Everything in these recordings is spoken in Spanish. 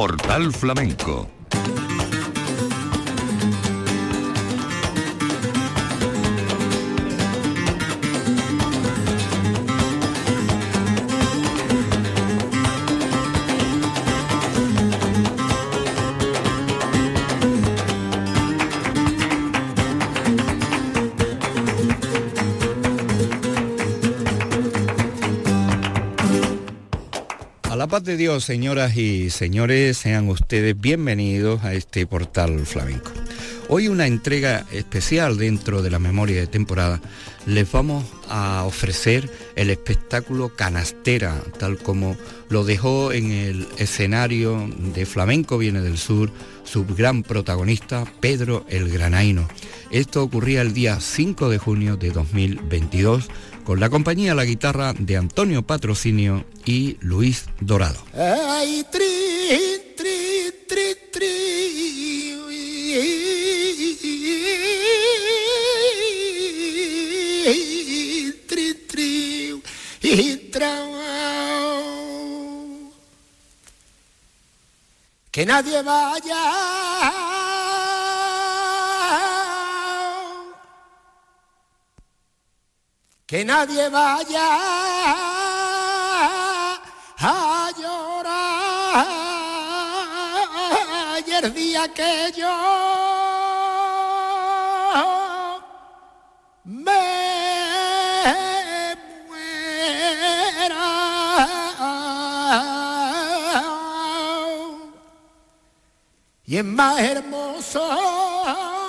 Portal Flamenco paz de Dios, señoras y señores, sean ustedes bienvenidos a este portal flamenco. Hoy una entrega especial dentro de la memoria de temporada. Les vamos a ofrecer el espectáculo Canastera, tal como lo dejó en el escenario de Flamenco Viene del Sur su gran protagonista Pedro el Granaino. Esto ocurría el día 5 de junio de 2022 con la compañía La Guitarra de Antonio Patrocinio y Luis Dorado. Que nadie vaya que nadie vaya a llorar. Y el día que yo me muera y es más hermoso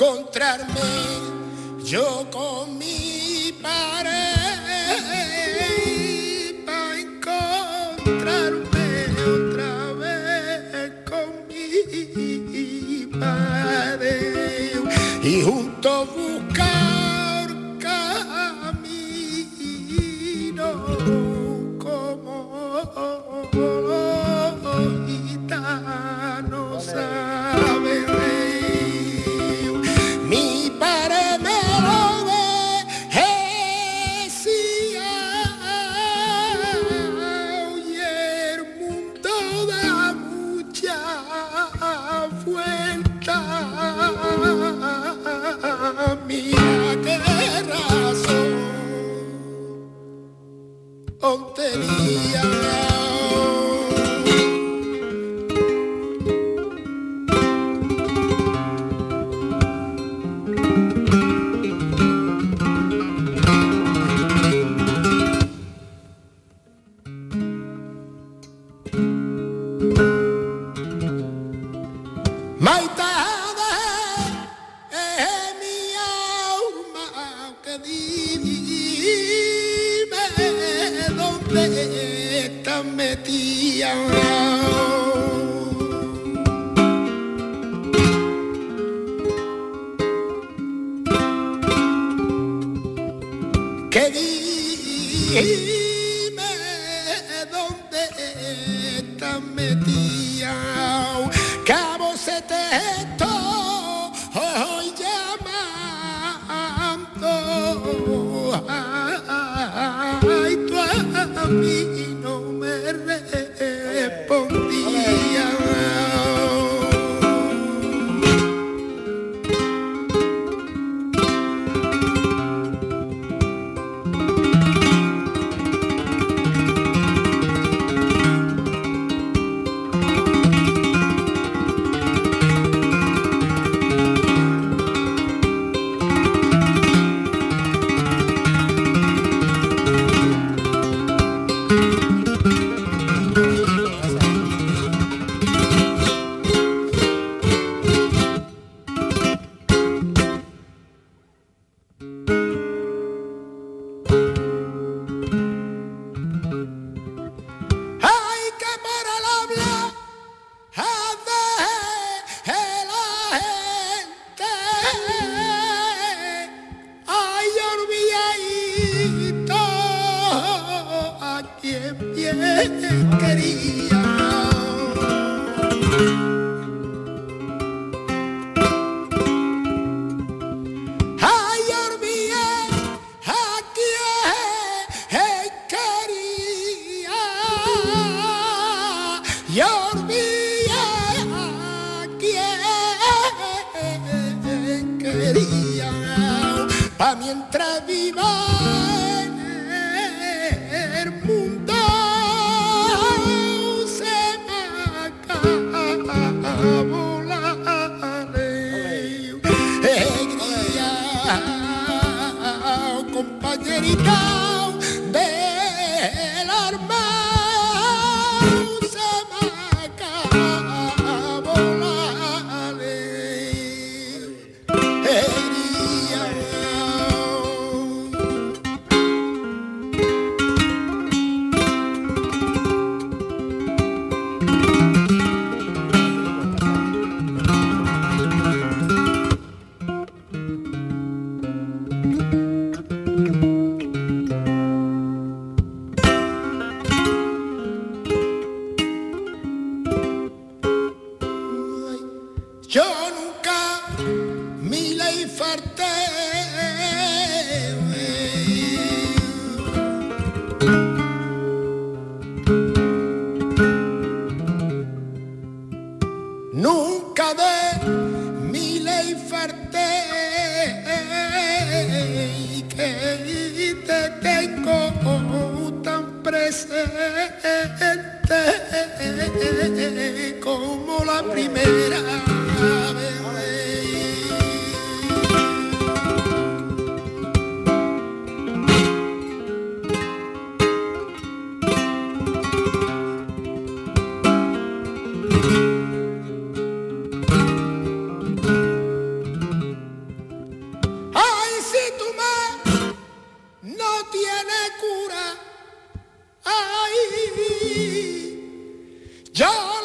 encontrarme yo con mi pareja. Que a você tem América. Tran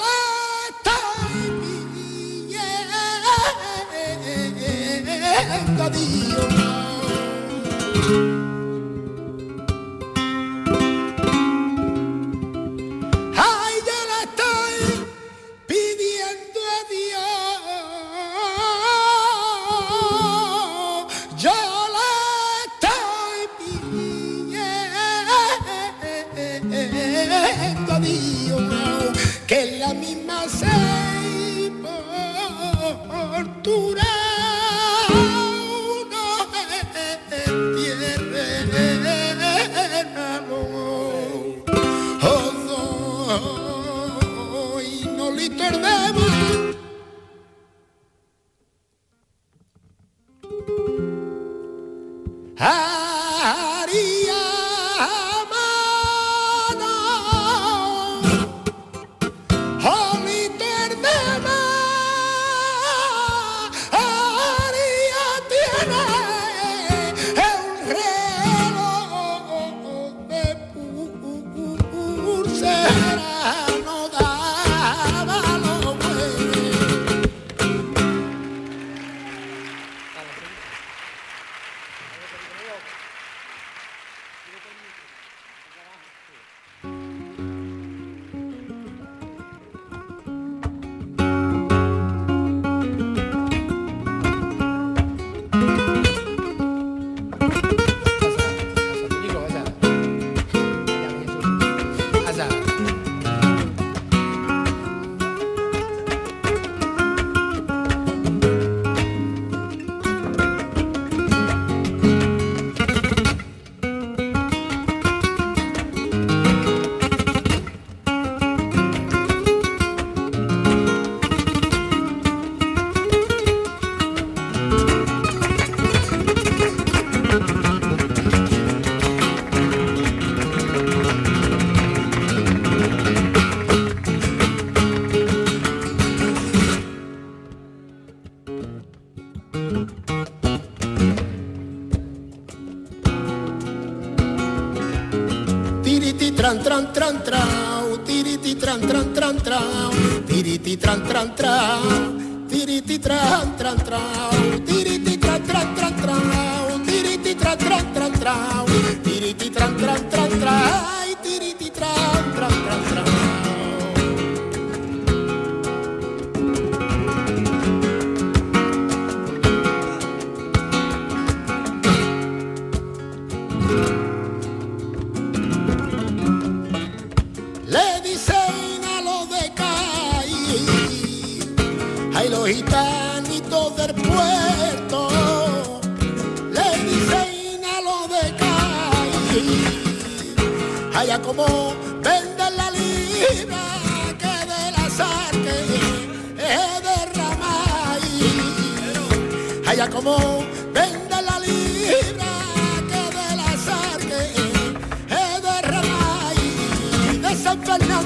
tran tran tiriti tran tran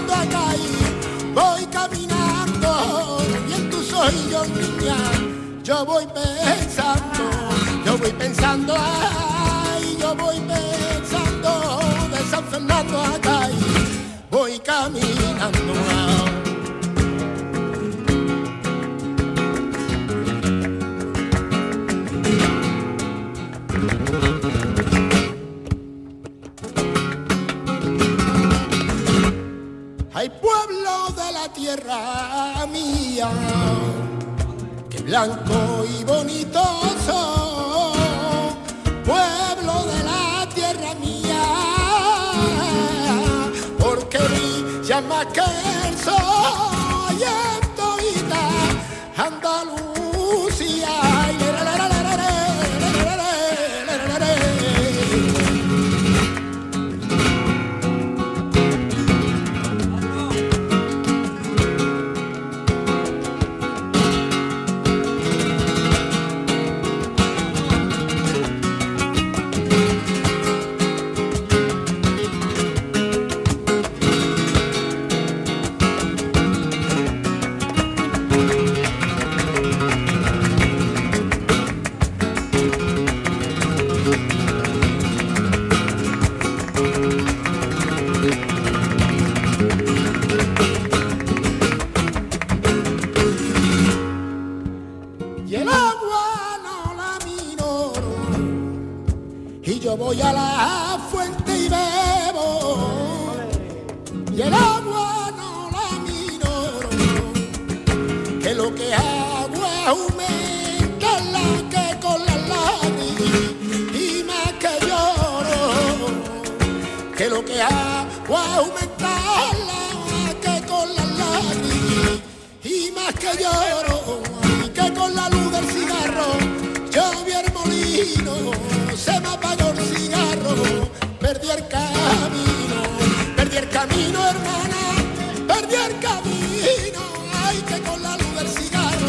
acá voy caminando y en tus orillos niña yo voy pensando, yo voy pensando, ay, yo voy pensando de San Fernando acá y voy caminando. Tierra mía, que blanco y bonito pueblo de la tierra mía, porque mi llama que voy a la fuente y bebo. Y el agua no la miro que lo que hago es aumentarla que con la lágrimas y más que lloro. Que lo que hago es aumentarla que con la lágrimas y más que lloro. Que con la luz del cigarro yo vi el molino se me apagó el cigarro perdí el camino, perdí el camino, hermana, perdí el camino, ay, que con la luz del cigarro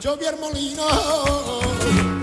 yo vi el molino.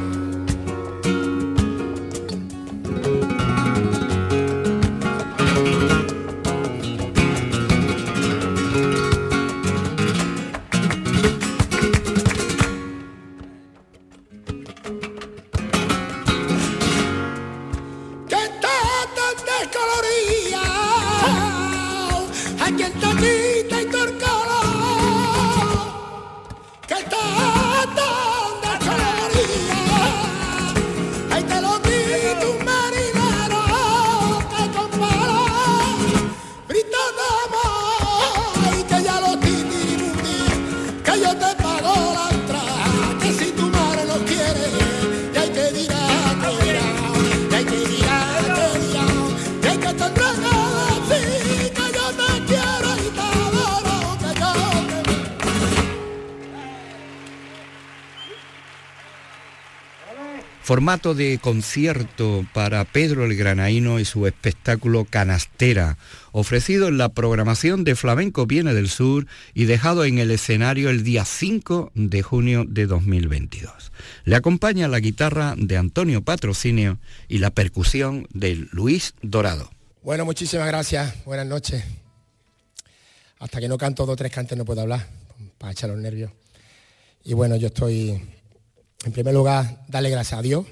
Formato de concierto para Pedro el Granaíno y su espectáculo Canastera, ofrecido en la programación de Flamenco Viene del Sur y dejado en el escenario el día 5 de junio de 2022. Le acompaña la guitarra de Antonio Patrocinio y la percusión de Luis Dorado. Bueno, muchísimas gracias. Buenas noches. Hasta que no canto dos o tres cantes no puedo hablar, para echar los nervios. Y bueno, yo estoy en primer lugar, darle gracias a Dios,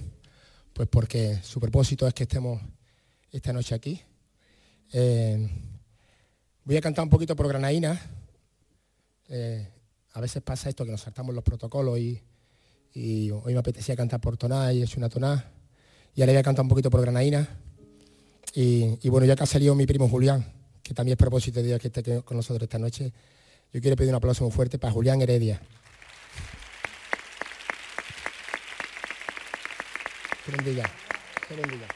pues porque su propósito es que estemos esta noche aquí. Eh, voy a cantar un poquito por Granaína. Eh, a veces pasa esto que nos saltamos los protocolos y, hoy me apetecía cantar por toná y es una toná. Y ahora voy a cantar un poquito por Granaína. Y, bueno, ya que ha salido mi primo Julián, que también es propósito de Dios que esté con nosotros esta noche, yo quiero pedir un aplauso muy fuerte para Julián Heredia. Se bendiga. Se bendiga.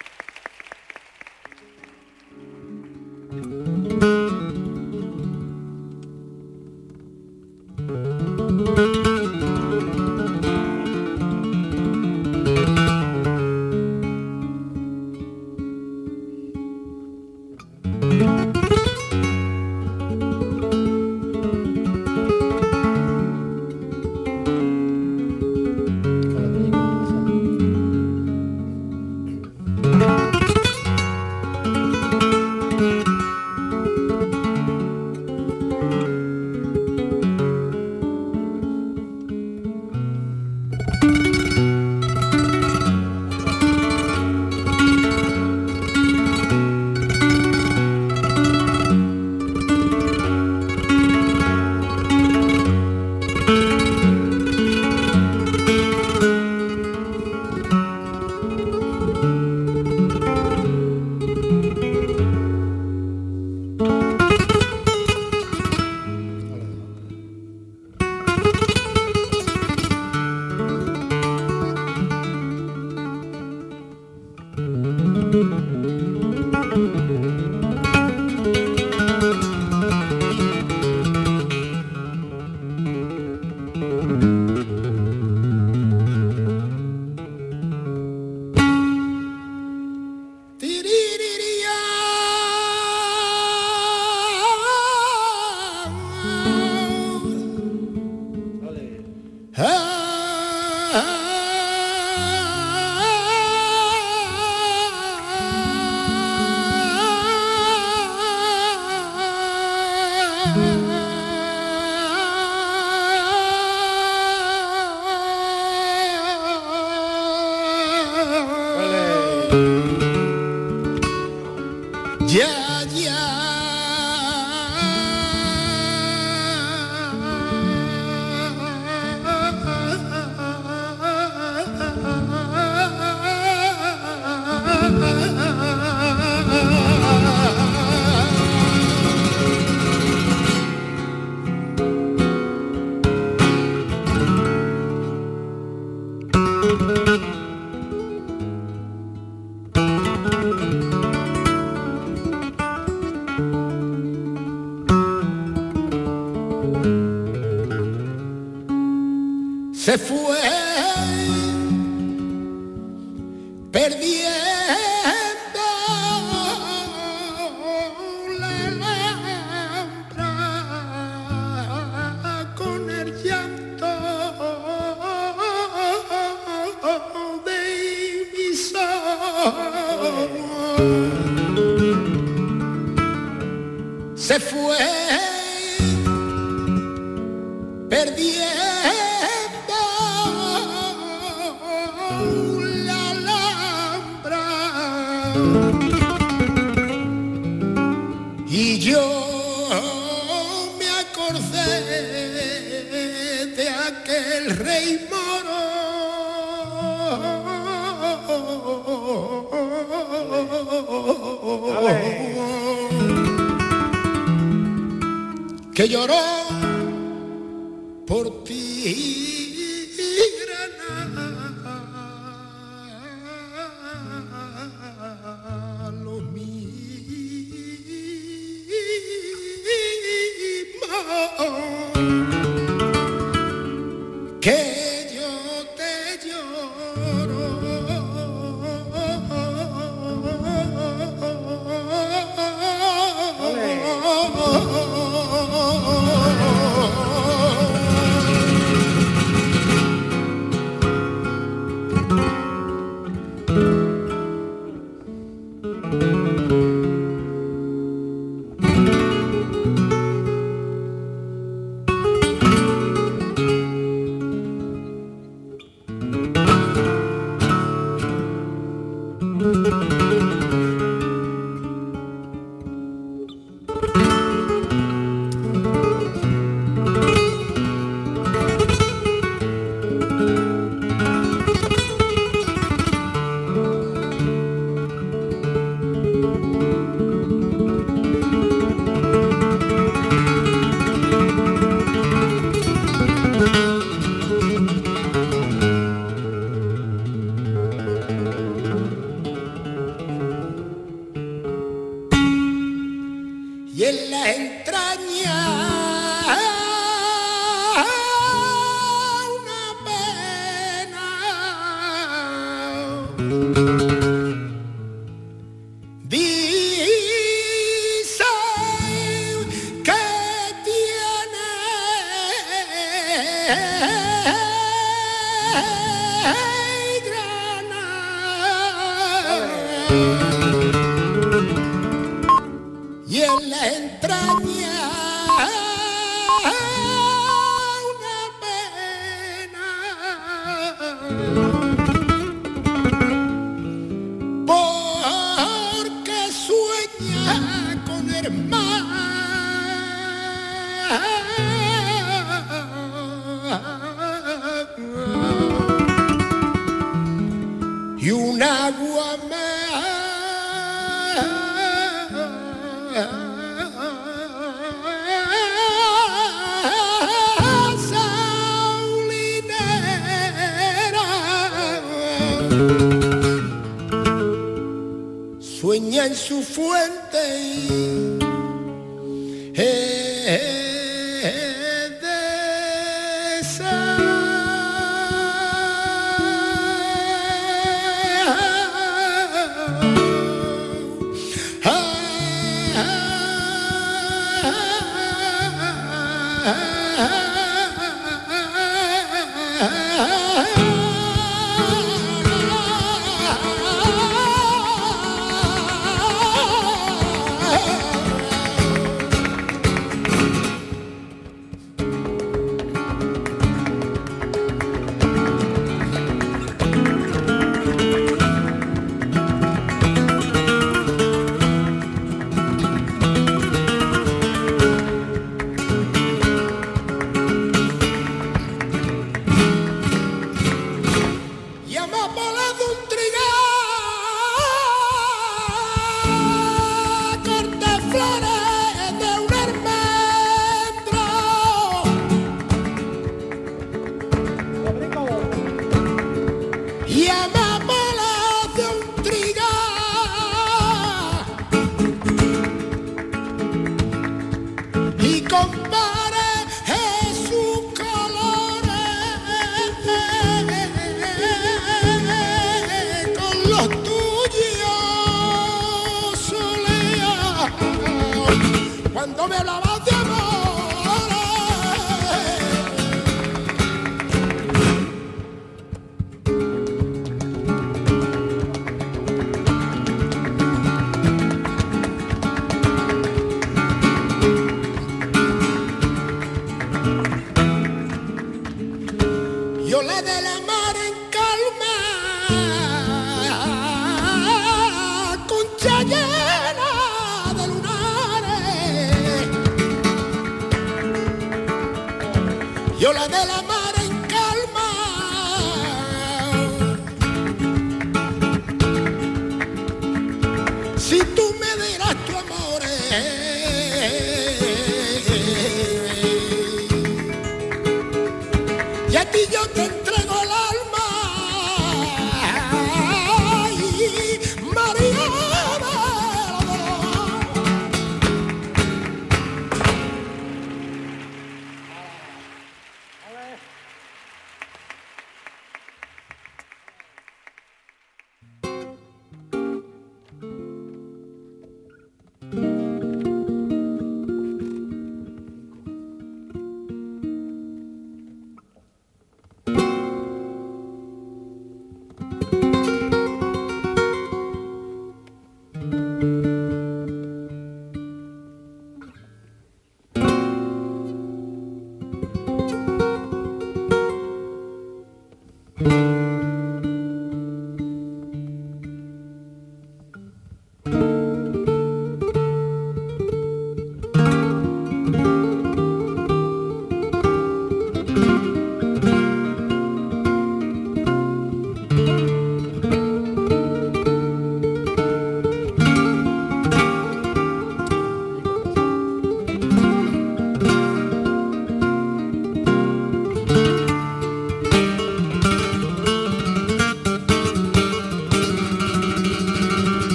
Se fue perdiendo dándome alabanza.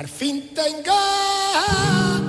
Marfin tenga.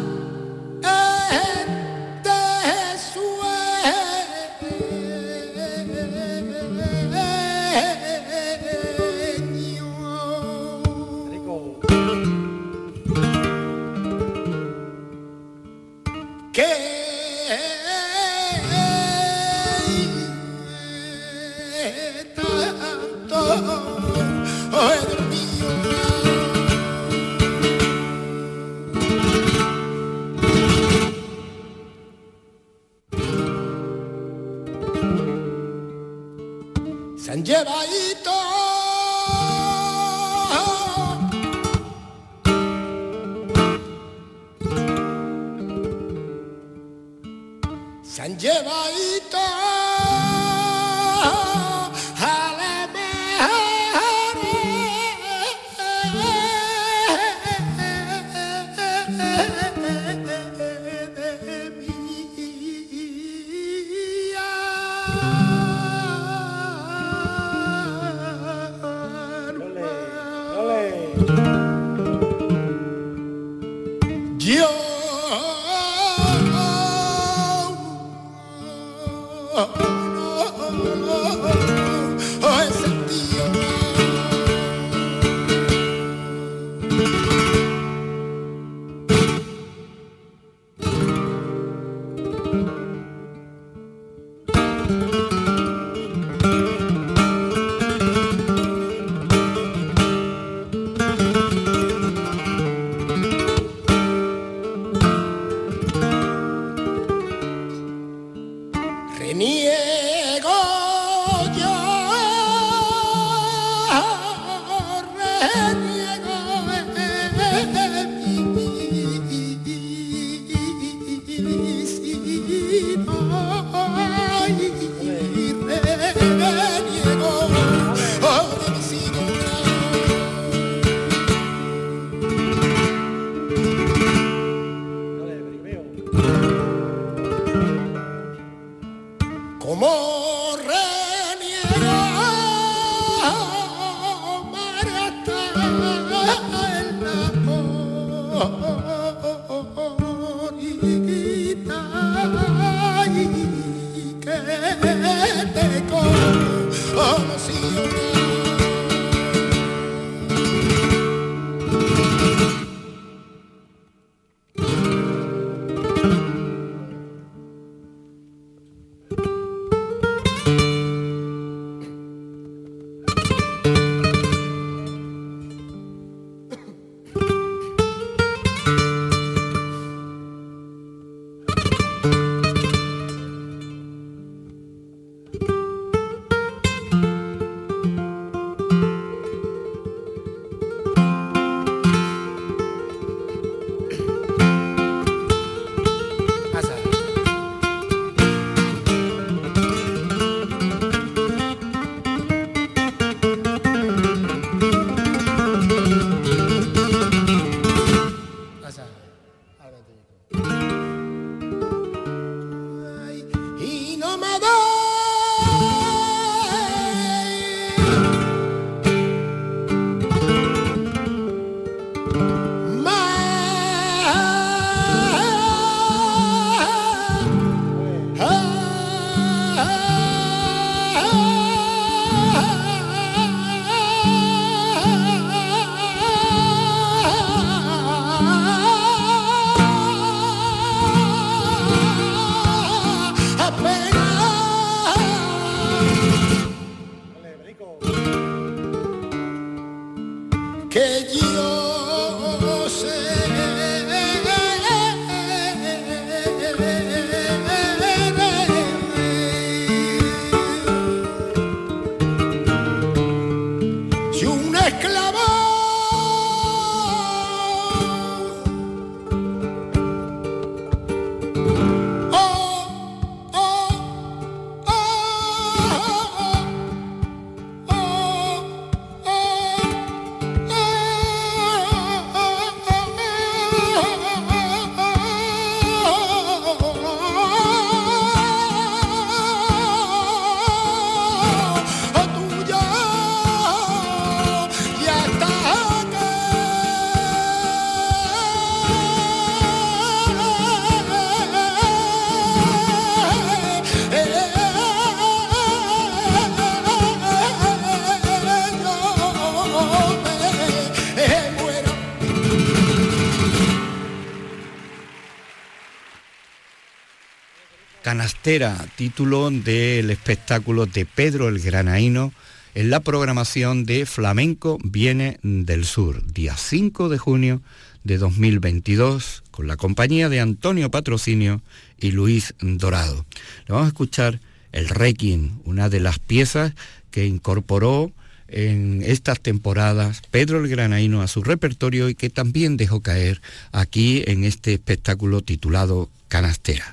Canastera, título del espectáculo de Pedro el Granaíno en la programación de Flamenco Viene del Sur, día 5 de junio de 2022, con la compañía de Antonio Patrocinio y Luis Dorado. Le vamos a escuchar el Requiem, una de las piezas que incorporó en estas temporadas Pedro el Granaíno a su repertorio y que también dejó caer aquí en este espectáculo titulado Canastera.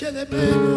de mim.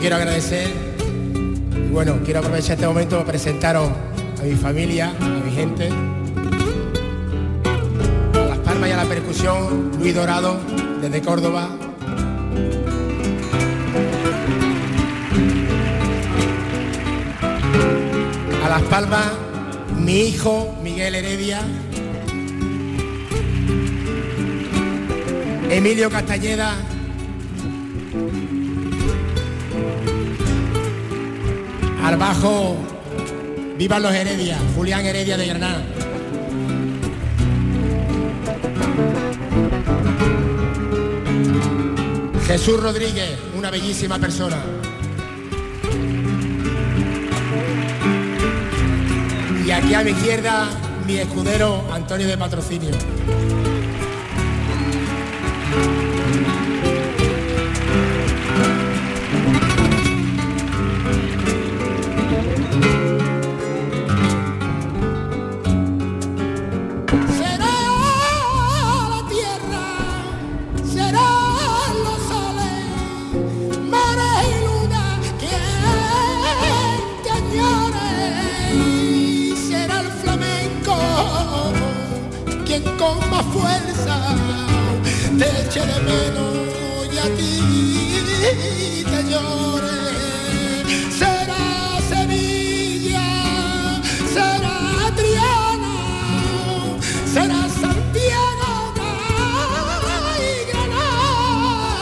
Quiero agradecer y bueno, quiero aprovechar este momento para presentaros a mi familia, a mi gente, a las palmas y a la percusión, Luis Dorado, desde Córdoba. A las palmas, mi hijo Miguel Heredia. Emilio Castañeda, Al bajo, vivan los Heredia, Julián Heredia de Granada. Jesús Rodríguez, una bellísima persona. Y aquí a mi izquierda, mi escudero Antonio de Patrocinio. será Adriana, será Santiago y Granada,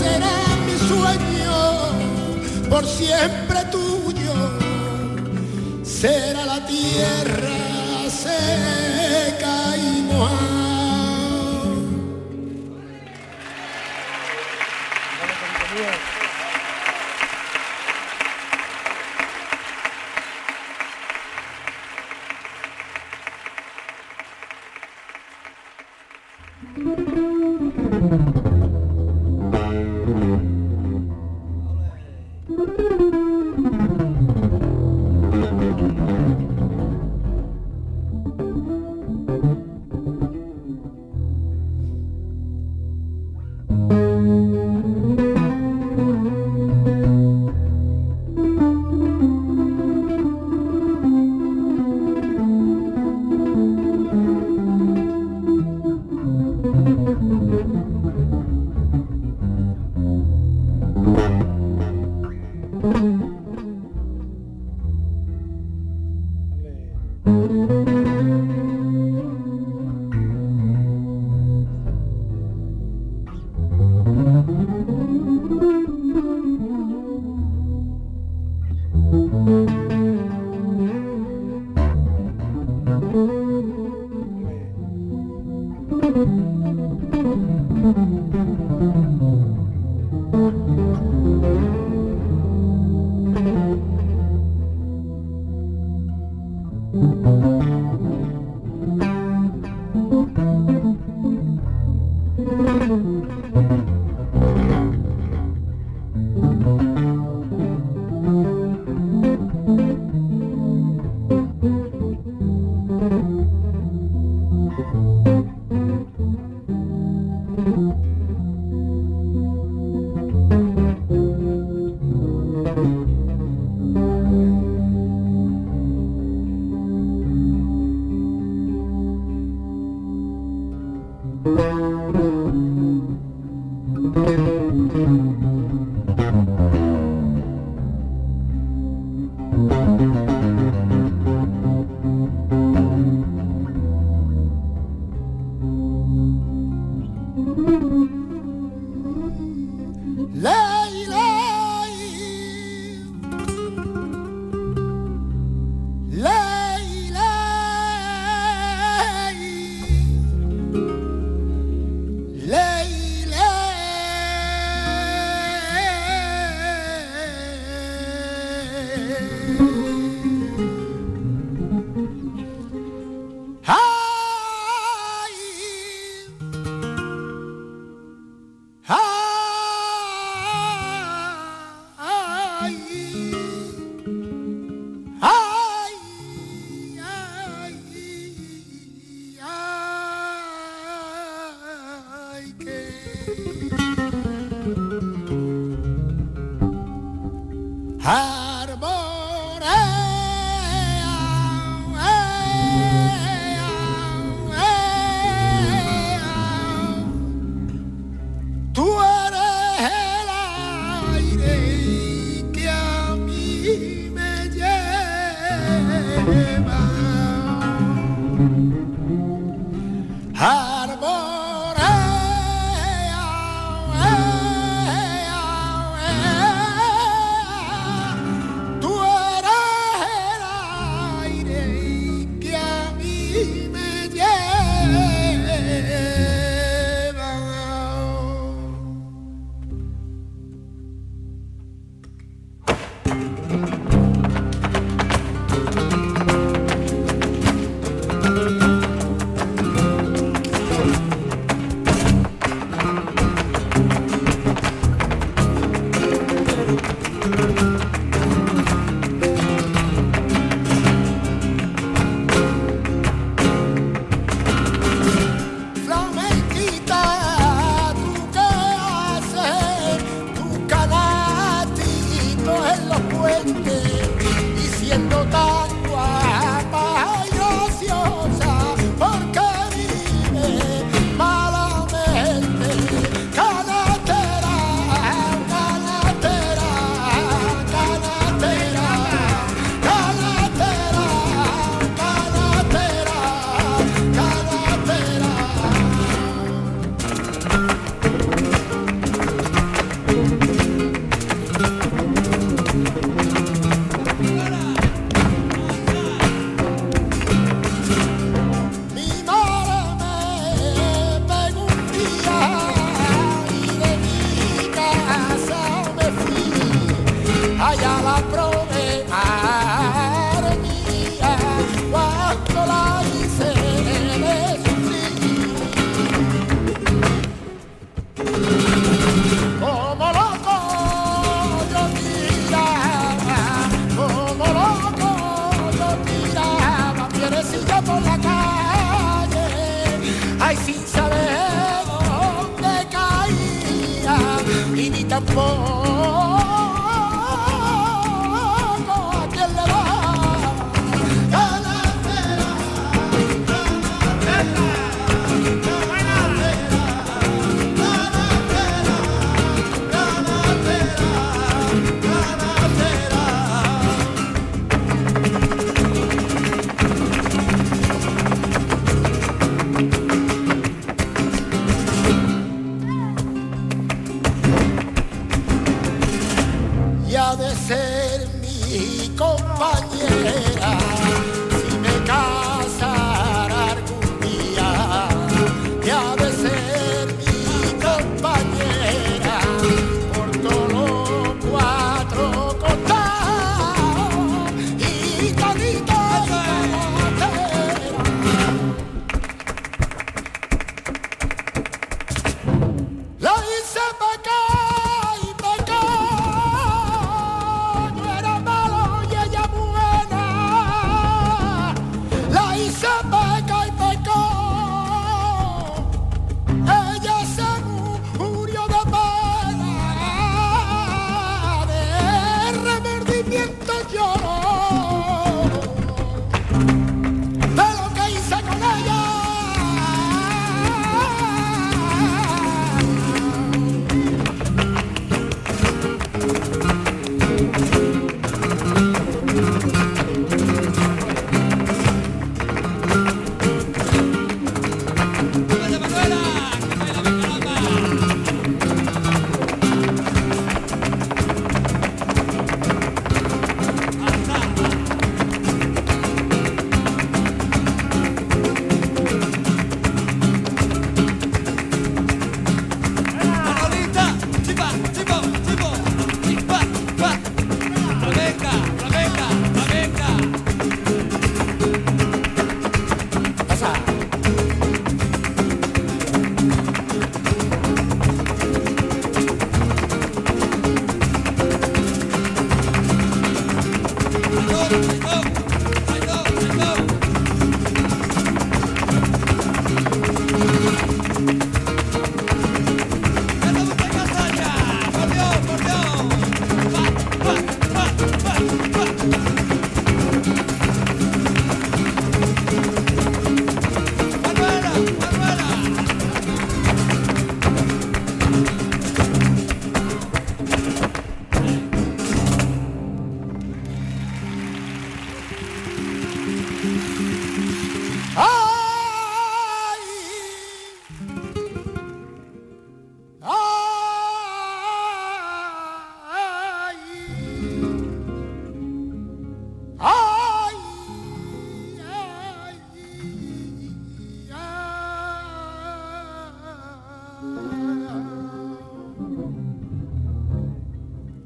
será mi sueño por siempre tuyo, será la tierra.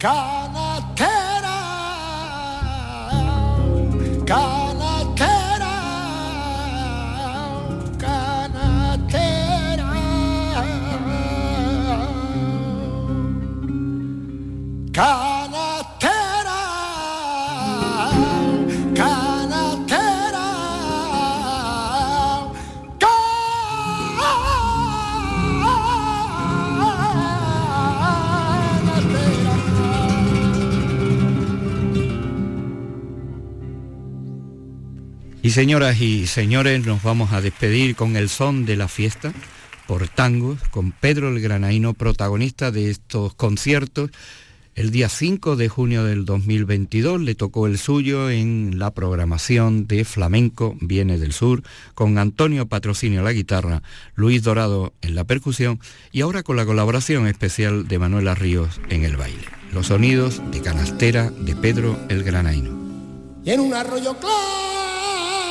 sky. Señoras y señores, nos vamos a despedir con el son de la fiesta por tangos, con Pedro el Granaino, protagonista de estos conciertos. El día 5 de junio del 2022 le tocó el suyo en la programación de Flamenco Viene del Sur, con Antonio Patrocinio la guitarra, Luis Dorado en la percusión y ahora con la colaboración especial de Manuela Ríos en el baile. Los sonidos de canastera de Pedro el Granaino. en un arroyo claro